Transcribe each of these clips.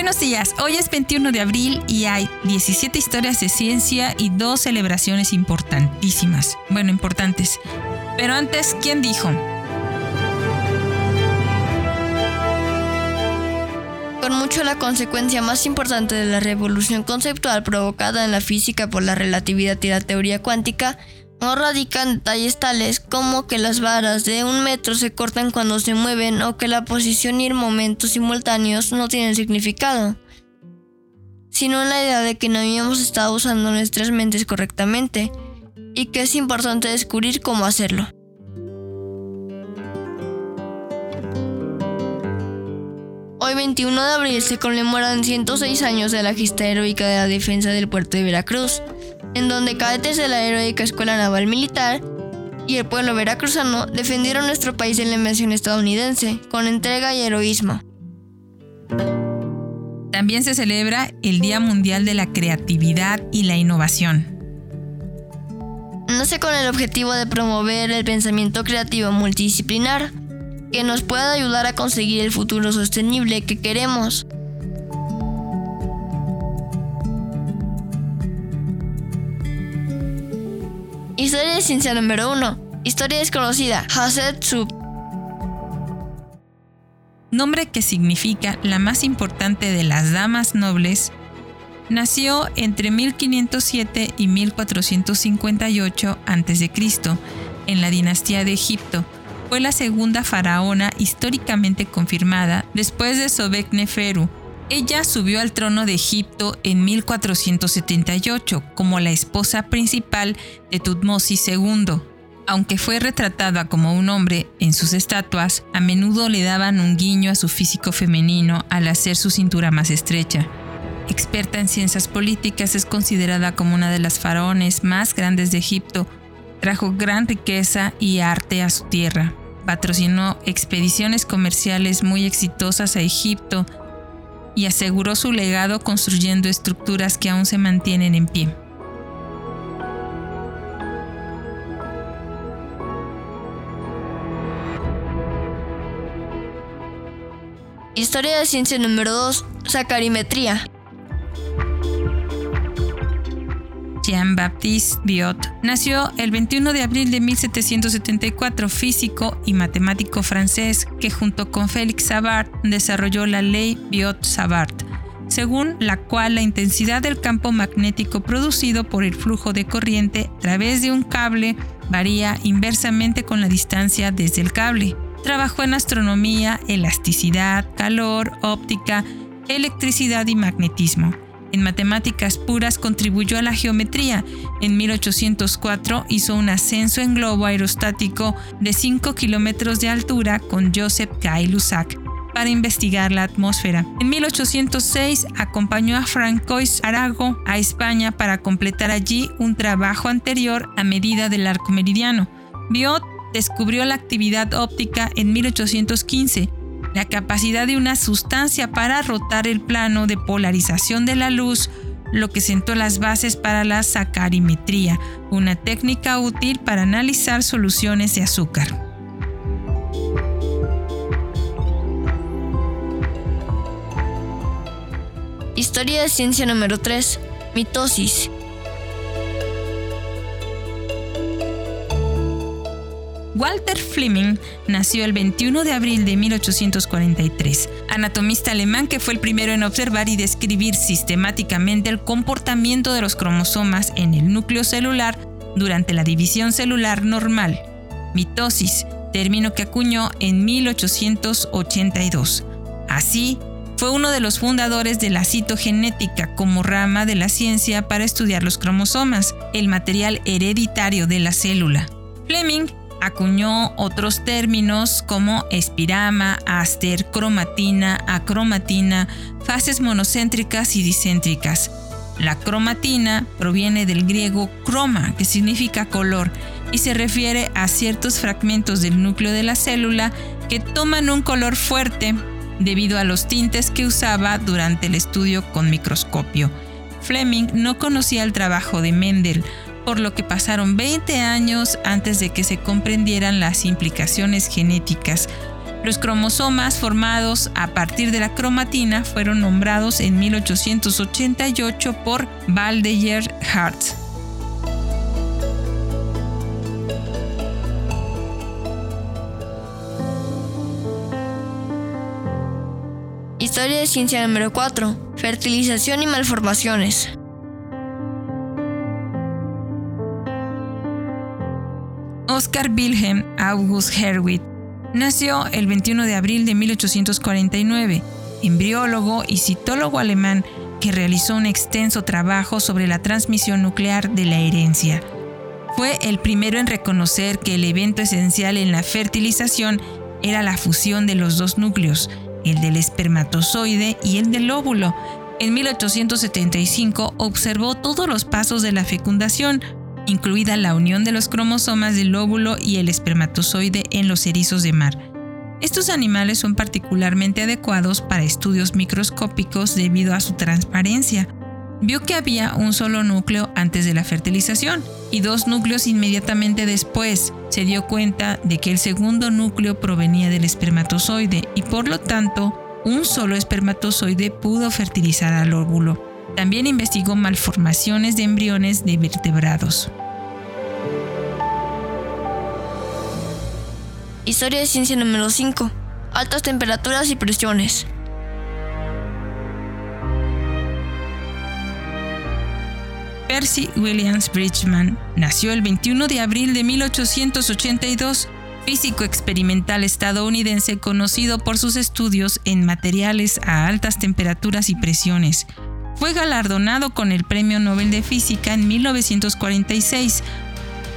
Buenos días, hoy es 21 de abril y hay 17 historias de ciencia y dos celebraciones importantísimas. Bueno, importantes. Pero antes, ¿quién dijo? Con mucho la consecuencia más importante de la revolución conceptual provocada en la física por la relatividad y la teoría cuántica no radican detalles tales como que las varas de un metro se cortan cuando se mueven o que la posición y el momento simultáneos no tienen significado, sino en la idea de que no habíamos estado usando nuestras mentes correctamente y que es importante descubrir cómo hacerlo. Hoy 21 de abril se conmemoran 106 años de la gesta heroica de la defensa del puerto de Veracruz, en donde cadetes de la heroica Escuela Naval Militar y el pueblo veracruzano defendieron nuestro país en la invasión estadounidense con entrega y heroísmo. También se celebra el Día Mundial de la Creatividad y la Innovación. Nace con el objetivo de promover el pensamiento creativo multidisciplinar, que nos pueda ayudar a conseguir el futuro sostenible que queremos. Historia de ciencia número 1. Historia desconocida. Hatshepsut. Nombre que significa la más importante de las damas nobles, nació entre 1507 y 1458 a.C. en la dinastía de Egipto fue la segunda faraona históricamente confirmada después de Sobekneferu. Ella subió al trono de Egipto en 1478 como la esposa principal de Tutmosis II. Aunque fue retratada como un hombre en sus estatuas, a menudo le daban un guiño a su físico femenino al hacer su cintura más estrecha. Experta en ciencias políticas, es considerada como una de las faraones más grandes de Egipto. Trajo gran riqueza y arte a su tierra patrocinó expediciones comerciales muy exitosas a Egipto y aseguró su legado construyendo estructuras que aún se mantienen en pie. Historia de ciencia número 2. Sacarimetría. Jean-Baptiste Biot nació el 21 de abril de 1774, físico y matemático francés que junto con Félix Savart desarrolló la ley Biot-Savart, según la cual la intensidad del campo magnético producido por el flujo de corriente a través de un cable varía inversamente con la distancia desde el cable. Trabajó en astronomía, elasticidad, calor, óptica, electricidad y magnetismo. En matemáticas puras contribuyó a la geometría. En 1804 hizo un ascenso en globo aerostático de 5 kilómetros de altura con Joseph Gay-Lussac para investigar la atmósfera. En 1806 acompañó a Francois Arago a España para completar allí un trabajo anterior a medida del arco meridiano. Biot descubrió la actividad óptica en 1815 la capacidad de una sustancia para rotar el plano de polarización de la luz, lo que sentó las bases para la sacarimetría, una técnica útil para analizar soluciones de azúcar. Historia de ciencia número 3. Mitosis. Walter Fleming nació el 21 de abril de 1843, anatomista alemán que fue el primero en observar y describir sistemáticamente el comportamiento de los cromosomas en el núcleo celular durante la división celular normal, mitosis, término que acuñó en 1882. Así, fue uno de los fundadores de la citogenética como rama de la ciencia para estudiar los cromosomas, el material hereditario de la célula. Fleming acuñó otros términos como espirama, aster, cromatina, acromatina, fases monocéntricas y dicéntricas. La cromatina proviene del griego croma, que significa color, y se refiere a ciertos fragmentos del núcleo de la célula que toman un color fuerte debido a los tintes que usaba durante el estudio con microscopio. Fleming no conocía el trabajo de Mendel, por lo que pasaron 20 años antes de que se comprendieran las implicaciones genéticas. Los cromosomas formados a partir de la cromatina fueron nombrados en 1888 por Baldeyer Hart. Historia de ciencia número 4. Fertilización y malformaciones. Oscar Wilhelm August Herwig nació el 21 de abril de 1849, embriólogo y citólogo alemán que realizó un extenso trabajo sobre la transmisión nuclear de la herencia. Fue el primero en reconocer que el evento esencial en la fertilización era la fusión de los dos núcleos, el del espermatozoide y el del óvulo. En 1875 observó todos los pasos de la fecundación, incluida la unión de los cromosomas del óvulo y el espermatozoide en los erizos de mar. Estos animales son particularmente adecuados para estudios microscópicos debido a su transparencia. Vio que había un solo núcleo antes de la fertilización y dos núcleos inmediatamente después. Se dio cuenta de que el segundo núcleo provenía del espermatozoide y por lo tanto un solo espermatozoide pudo fertilizar al óvulo. También investigó malformaciones de embriones de vertebrados. Historia de ciencia número 5. Altas temperaturas y presiones. Percy Williams Bridgman nació el 21 de abril de 1882, físico experimental estadounidense conocido por sus estudios en materiales a altas temperaturas y presiones. Fue galardonado con el Premio Nobel de Física en 1946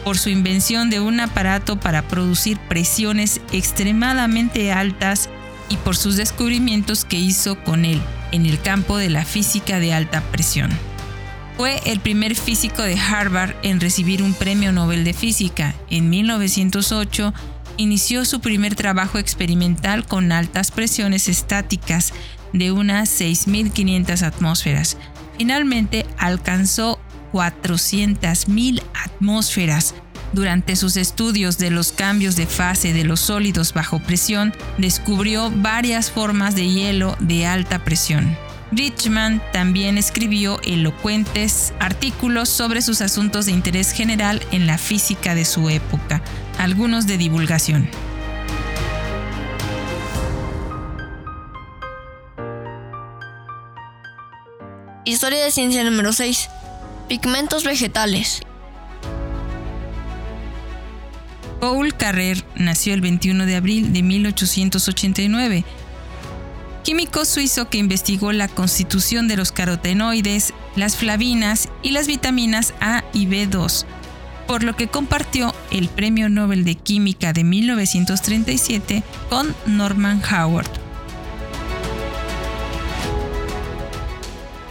por su invención de un aparato para producir presiones extremadamente altas y por sus descubrimientos que hizo con él en el campo de la física de alta presión. Fue el primer físico de Harvard en recibir un premio Nobel de Física. En 1908 inició su primer trabajo experimental con altas presiones estáticas de unas 6.500 atmósferas. Finalmente alcanzó 400.000 atmósferas. Durante sus estudios de los cambios de fase de los sólidos bajo presión, descubrió varias formas de hielo de alta presión. Bridgman también escribió elocuentes artículos sobre sus asuntos de interés general en la física de su época, algunos de divulgación. Historia de ciencia número 6. Pigmentos vegetales. Paul Carrer nació el 21 de abril de 1889 químico suizo que investigó la constitución de los carotenoides, las flavinas y las vitaminas A y B2, por lo que compartió el Premio Nobel de Química de 1937 con Norman Howard.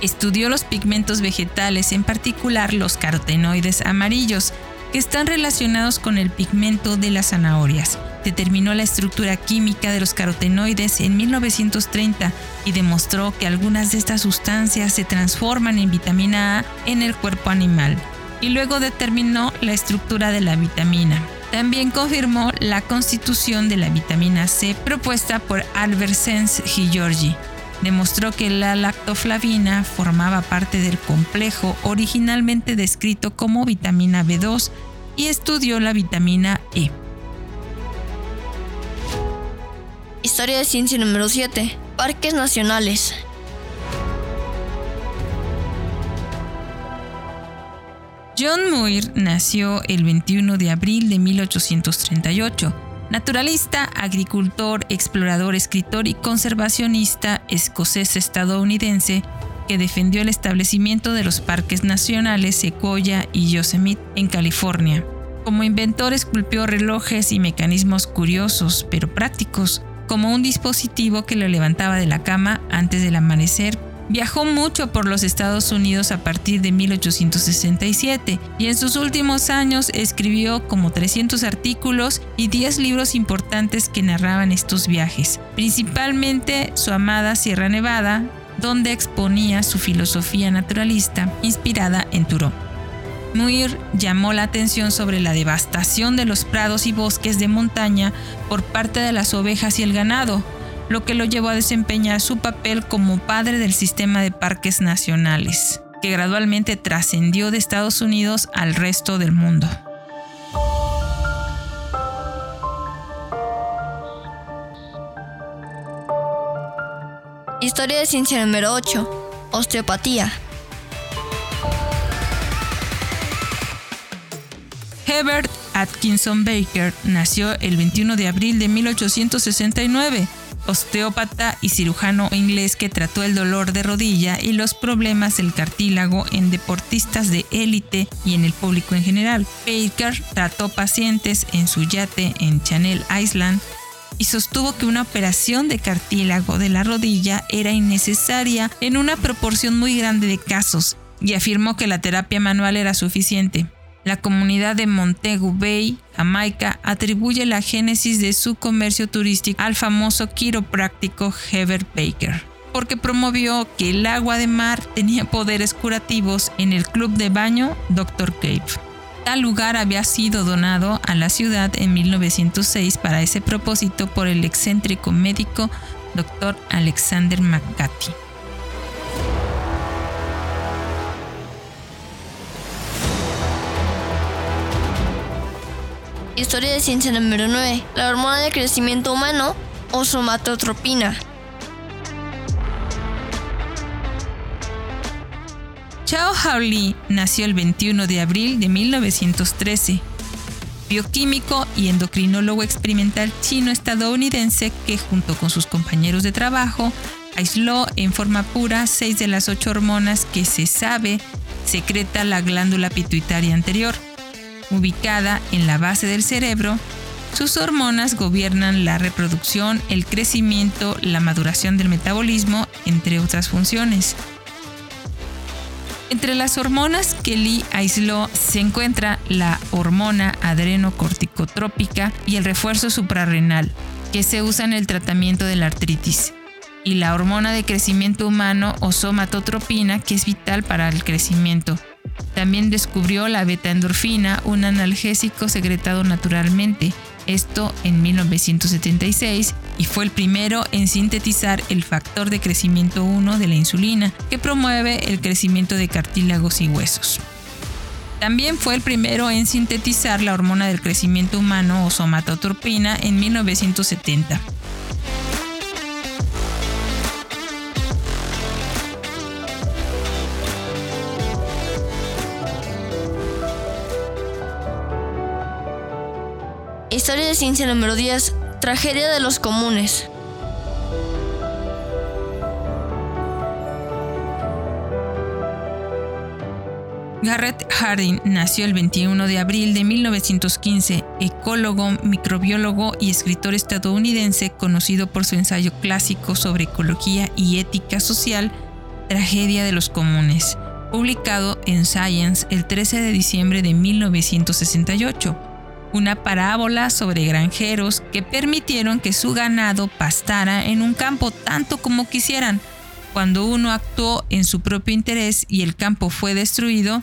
Estudió los pigmentos vegetales, en particular los carotenoides amarillos, que están relacionados con el pigmento de las zanahorias determinó la estructura química de los carotenoides en 1930 y demostró que algunas de estas sustancias se transforman en vitamina A en el cuerpo animal. Y luego determinó la estructura de la vitamina. También confirmó la constitución de la vitamina C propuesta por Albert Sens Giorgi. Demostró que la lactoflavina formaba parte del complejo originalmente descrito como vitamina B2 y estudió la vitamina E. Historia de ciencia número 7. Parques nacionales. John Muir nació el 21 de abril de 1838. Naturalista, agricultor, explorador, escritor y conservacionista escocés-estadounidense que defendió el establecimiento de los parques nacionales Sequoia y Yosemite en California. Como inventor esculpió relojes y mecanismos curiosos pero prácticos como un dispositivo que lo levantaba de la cama antes del amanecer. Viajó mucho por los Estados Unidos a partir de 1867 y en sus últimos años escribió como 300 artículos y 10 libros importantes que narraban estos viajes, principalmente su amada Sierra Nevada, donde exponía su filosofía naturalista inspirada en Thoreau. Muir llamó la atención sobre la devastación de los prados y bosques de montaña por parte de las ovejas y el ganado, lo que lo llevó a desempeñar su papel como padre del sistema de parques nacionales, que gradualmente trascendió de Estados Unidos al resto del mundo. Historia de ciencia número 8. Osteopatía. Herbert Atkinson Baker nació el 21 de abril de 1869, osteópata y cirujano inglés que trató el dolor de rodilla y los problemas del cartílago en deportistas de élite y en el público en general. Baker trató pacientes en su yate en Channel Island y sostuvo que una operación de cartílago de la rodilla era innecesaria en una proporción muy grande de casos y afirmó que la terapia manual era suficiente. La comunidad de Montego Bay, Jamaica, atribuye la génesis de su comercio turístico al famoso quiropráctico Heber Baker, porque promovió que el agua de mar tenía poderes curativos en el club de baño Dr. Cave. Tal lugar había sido donado a la ciudad en 1906 para ese propósito por el excéntrico médico Dr. Alexander McCarthy. Historia de ciencia número 9. La hormona de crecimiento humano o somatotropina. Chao Haoli nació el 21 de abril de 1913. Bioquímico y endocrinólogo experimental chino-estadounidense que junto con sus compañeros de trabajo aisló en forma pura seis de las ocho hormonas que se sabe secreta la glándula pituitaria anterior ubicada en la base del cerebro, sus hormonas gobiernan la reproducción, el crecimiento, la maduración del metabolismo, entre otras funciones. Entre las hormonas que Lee aisló se encuentra la hormona adrenocorticotrópica y el refuerzo suprarrenal, que se usa en el tratamiento de la artritis, y la hormona de crecimiento humano o somatotropina, que es vital para el crecimiento, también descubrió la beta-endorfina, un analgésico secretado naturalmente, esto en 1976, y fue el primero en sintetizar el factor de crecimiento 1 de la insulina, que promueve el crecimiento de cartílagos y huesos. También fue el primero en sintetizar la hormona del crecimiento humano o somatotropina en 1970. Historia de ciencia número 10. Tragedia de los comunes. Garrett Harding nació el 21 de abril de 1915, ecólogo, microbiólogo y escritor estadounidense conocido por su ensayo clásico sobre ecología y ética social, Tragedia de los Comunes, publicado en Science el 13 de diciembre de 1968 una parábola sobre granjeros que permitieron que su ganado pastara en un campo tanto como quisieran. Cuando uno actuó en su propio interés y el campo fue destruido,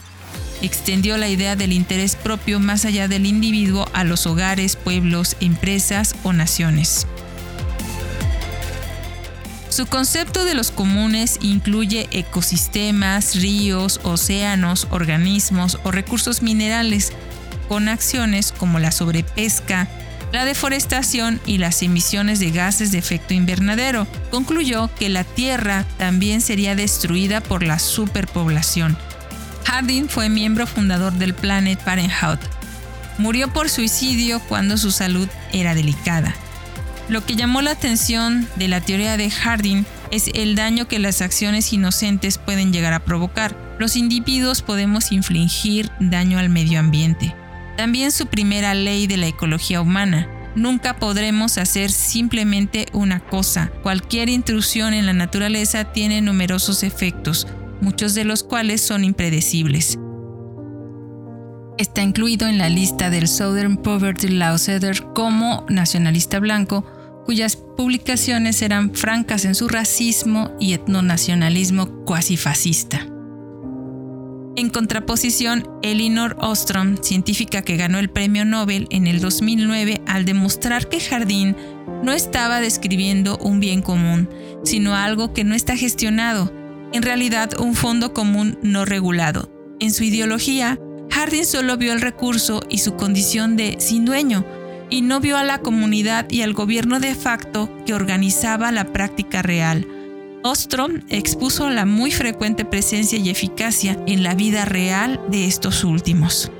extendió la idea del interés propio más allá del individuo a los hogares, pueblos, empresas o naciones. Su concepto de los comunes incluye ecosistemas, ríos, océanos, organismos o recursos minerales, con acciones como la sobrepesca, la deforestación y las emisiones de gases de efecto invernadero. Concluyó que la Tierra también sería destruida por la superpoblación. Harding fue miembro fundador del Planet Parenthood. Murió por suicidio cuando su salud era delicada. Lo que llamó la atención de la teoría de Harding es el daño que las acciones inocentes pueden llegar a provocar. Los individuos podemos infligir daño al medio ambiente. También su primera ley de la ecología humana. Nunca podremos hacer simplemente una cosa. Cualquier intrusión en la naturaleza tiene numerosos efectos, muchos de los cuales son impredecibles. Está incluido en la lista del Southern Poverty Law Center como nacionalista blanco, cuyas publicaciones eran francas en su racismo y etnonacionalismo cuasi fascista. En contraposición, Elinor Ostrom, científica que ganó el premio Nobel en el 2009 al demostrar que Jardín no estaba describiendo un bien común, sino algo que no está gestionado, en realidad un fondo común no regulado. En su ideología, Harding solo vio el recurso y su condición de sin dueño, y no vio a la comunidad y al gobierno de facto que organizaba la práctica real. Ostrom expuso la muy frecuente presencia y eficacia en la vida real de estos últimos.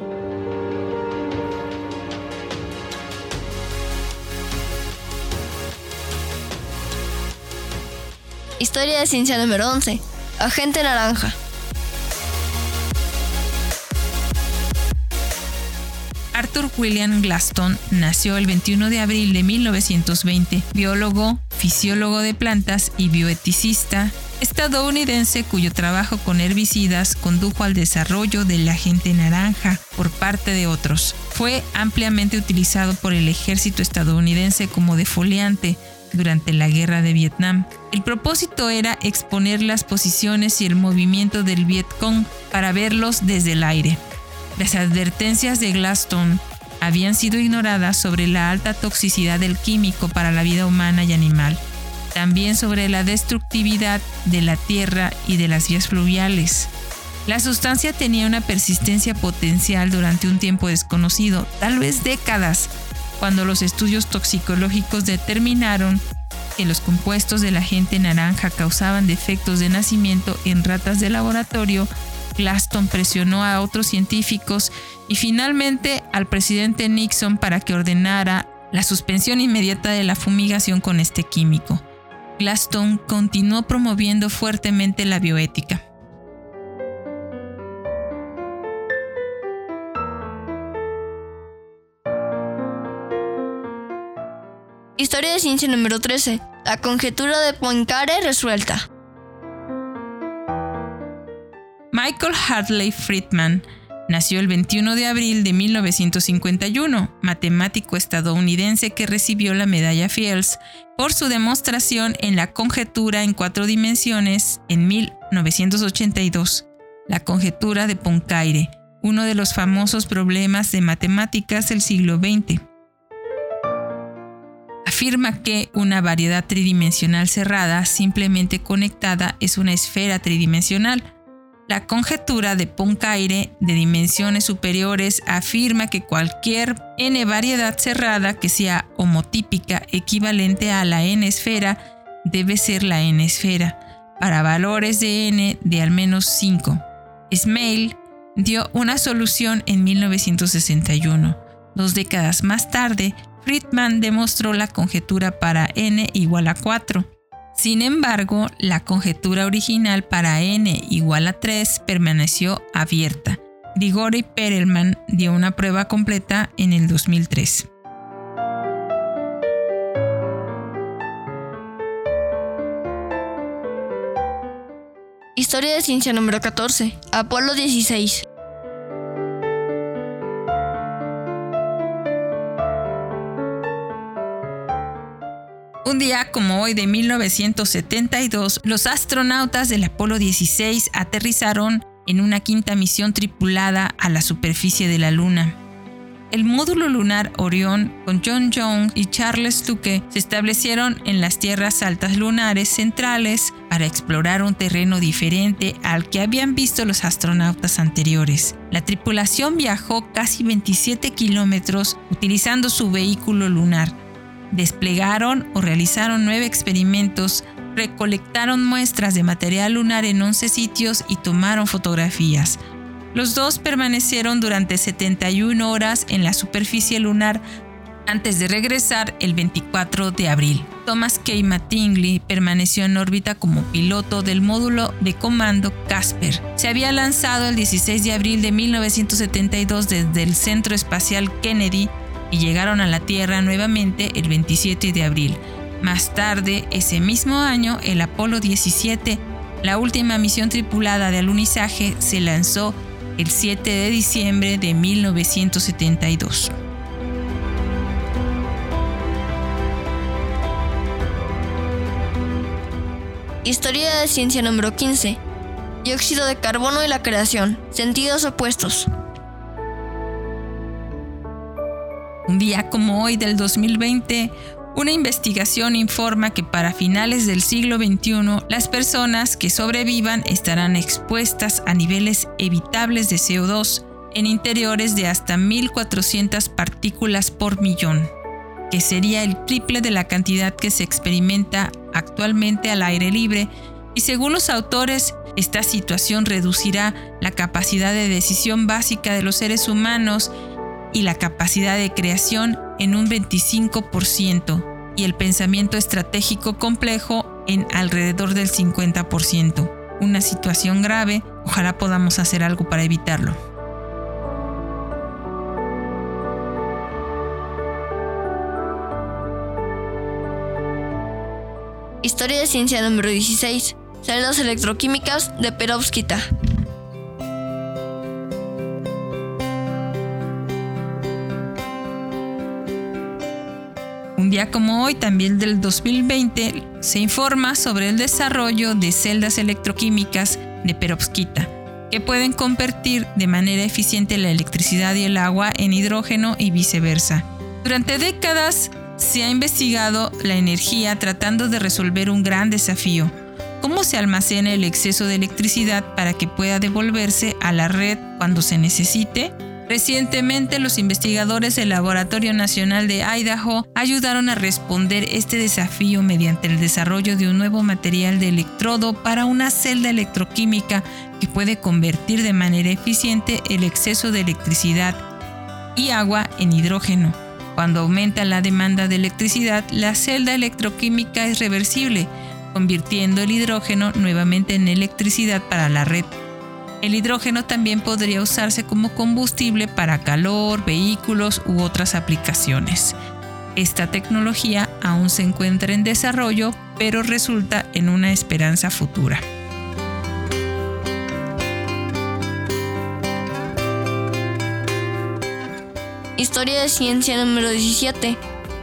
Historia de ciencia número 11. Agente Naranja. Arthur William Glaston nació el 21 de abril de 1920, biólogo, fisiólogo de plantas y bioeticista estadounidense cuyo trabajo con herbicidas condujo al desarrollo del agente naranja por parte de otros. Fue ampliamente utilizado por el ejército estadounidense como defoliante durante la guerra de Vietnam. El propósito era exponer las posiciones y el movimiento del Vietcong para verlos desde el aire. Las advertencias de Glaston habían sido ignoradas sobre la alta toxicidad del químico para la vida humana y animal, también sobre la destructividad de la tierra y de las vías fluviales. La sustancia tenía una persistencia potencial durante un tiempo desconocido, tal vez décadas, cuando los estudios toxicológicos determinaron que los compuestos del agente naranja causaban defectos de nacimiento en ratas de laboratorio, Glaston presionó a otros científicos y finalmente al presidente Nixon para que ordenara la suspensión inmediata de la fumigación con este químico. Glaston continuó promoviendo fuertemente la bioética. Historia de ciencia número 13. La conjetura de Poincaré resuelta. Michael Hartley Friedman nació el 21 de abril de 1951, matemático estadounidense que recibió la medalla Fields por su demostración en la conjetura en cuatro dimensiones en 1982, la conjetura de Poincaré, uno de los famosos problemas de matemáticas del siglo XX afirma que una variedad tridimensional cerrada simplemente conectada es una esfera tridimensional. La conjetura de Poincaré de dimensiones superiores afirma que cualquier n variedad cerrada que sea homotípica equivalente a la n esfera debe ser la n esfera para valores de n de al menos 5. Smale dio una solución en 1961. Dos décadas más tarde, Friedman demostró la conjetura para n igual a 4. Sin embargo, la conjetura original para n igual a 3 permaneció abierta. Grigori Perelman dio una prueba completa en el 2003. Historia de ciencia número 14. Apolo 16. Un día como hoy de 1972, los astronautas del Apolo 16 aterrizaron en una quinta misión tripulada a la superficie de la Luna. El módulo lunar Orión, con John Young y Charles Tuque, se establecieron en las tierras altas lunares centrales para explorar un terreno diferente al que habían visto los astronautas anteriores. La tripulación viajó casi 27 kilómetros utilizando su vehículo lunar, Desplegaron o realizaron nueve experimentos, recolectaron muestras de material lunar en 11 sitios y tomaron fotografías. Los dos permanecieron durante 71 horas en la superficie lunar antes de regresar el 24 de abril. Thomas K. Mattingly permaneció en órbita como piloto del módulo de comando Casper. Se había lanzado el 16 de abril de 1972 desde el Centro Espacial Kennedy y llegaron a la Tierra nuevamente el 27 de abril. Más tarde, ese mismo año, el Apolo 17, la última misión tripulada de alunizaje, se lanzó el 7 de diciembre de 1972. Historia de ciencia número 15. dióxido de carbono y la creación, sentidos opuestos. Un día como hoy del 2020, una investigación informa que para finales del siglo XXI las personas que sobrevivan estarán expuestas a niveles evitables de CO2 en interiores de hasta 1.400 partículas por millón, que sería el triple de la cantidad que se experimenta actualmente al aire libre, y según los autores, esta situación reducirá la capacidad de decisión básica de los seres humanos y la capacidad de creación en un 25% y el pensamiento estratégico complejo en alrededor del 50%. Una situación grave, ojalá podamos hacer algo para evitarlo. Historia de ciencia número 16. Celdas electroquímicas de perovskita. Día como hoy, también del 2020, se informa sobre el desarrollo de celdas electroquímicas de perovskita, que pueden convertir de manera eficiente la electricidad y el agua en hidrógeno y viceversa. Durante décadas se ha investigado la energía tratando de resolver un gran desafío, cómo se almacena el exceso de electricidad para que pueda devolverse a la red cuando se necesite Recientemente, los investigadores del Laboratorio Nacional de Idaho ayudaron a responder este desafío mediante el desarrollo de un nuevo material de electrodo para una celda electroquímica que puede convertir de manera eficiente el exceso de electricidad y agua en hidrógeno. Cuando aumenta la demanda de electricidad, la celda electroquímica es reversible, convirtiendo el hidrógeno nuevamente en electricidad para la red. El hidrógeno también podría usarse como combustible para calor, vehículos u otras aplicaciones. Esta tecnología aún se encuentra en desarrollo, pero resulta en una esperanza futura. Historia de ciencia número 17.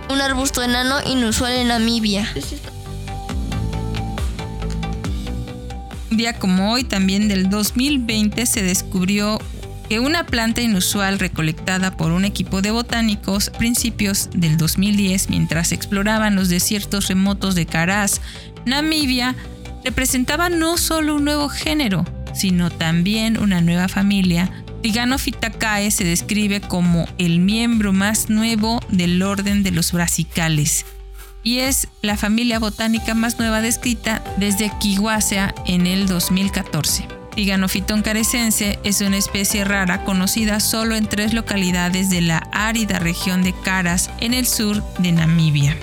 Un arbusto enano inusual en Namibia. Un día como hoy, también del 2020, se descubrió que una planta inusual recolectada por un equipo de botánicos a principios del 2010 mientras exploraban los desiertos remotos de Caraz, Namibia, representaba no solo un nuevo género, sino también una nueva familia. Tiganophytaceae se describe como el miembro más nuevo del orden de los brasicales y es la familia botánica más nueva descrita desde Kiwasea en el 2014. Tiganophyton carecense es una especie rara conocida solo en tres localidades de la árida región de Caras en el sur de Namibia.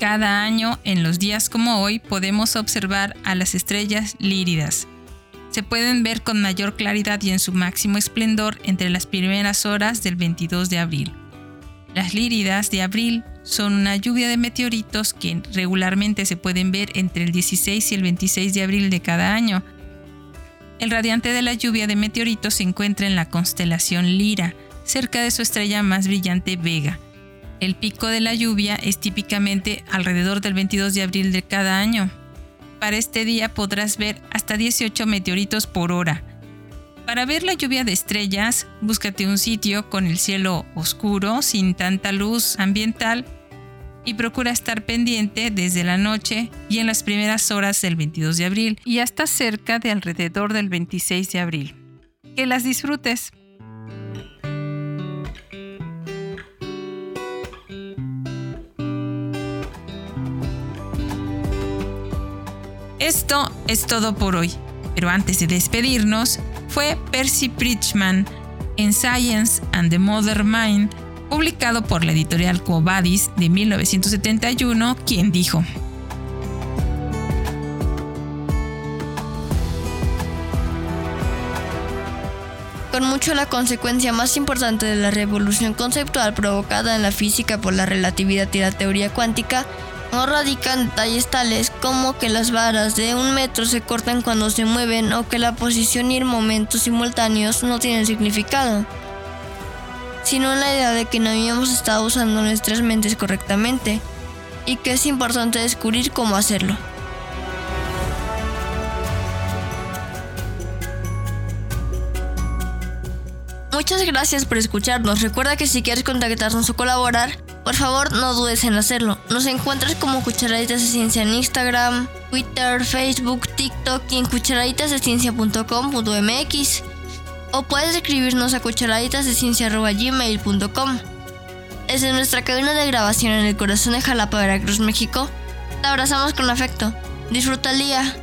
Cada año, en los días como hoy, podemos observar a las estrellas líridas, se pueden ver con mayor claridad y en su máximo esplendor entre las primeras horas del 22 de abril. Las líridas de abril son una lluvia de meteoritos que regularmente se pueden ver entre el 16 y el 26 de abril de cada año. El radiante de la lluvia de meteoritos se encuentra en la constelación Lira, cerca de su estrella más brillante Vega. El pico de la lluvia es típicamente alrededor del 22 de abril de cada año para este día podrás ver hasta 18 meteoritos por hora. Para ver la lluvia de estrellas, búscate un sitio con el cielo oscuro, sin tanta luz ambiental, y procura estar pendiente desde la noche y en las primeras horas del 22 de abril y hasta cerca de alrededor del 26 de abril. Que las disfrutes. Esto es todo por hoy, pero antes de despedirnos, fue Percy Pritchman en Science and the Modern Mind, publicado por la editorial Covadis de 1971, quien dijo, con mucho la consecuencia más importante de la revolución conceptual provocada en la física por la relatividad y la teoría cuántica no radican detalles tales como que las varas de un metro se cortan cuando se mueven o que la posición y el momento simultáneos no tienen significado, sino en la idea de que no habíamos estado usando nuestras mentes correctamente y que es importante descubrir cómo hacerlo. Muchas gracias por escucharnos. Recuerda que si quieres contactarnos o colaborar, por favor no dudes en hacerlo. Nos encuentras como Cucharaditas de Ciencia en Instagram, Twitter, Facebook, TikTok y en cucharaditasedciencia.com.mx o puedes escribirnos a cucharaditasdeciencia.gmail.com Desde nuestra cabina de grabación en el corazón de Jalapa, Veracruz, México, te abrazamos con afecto. Disfruta el día.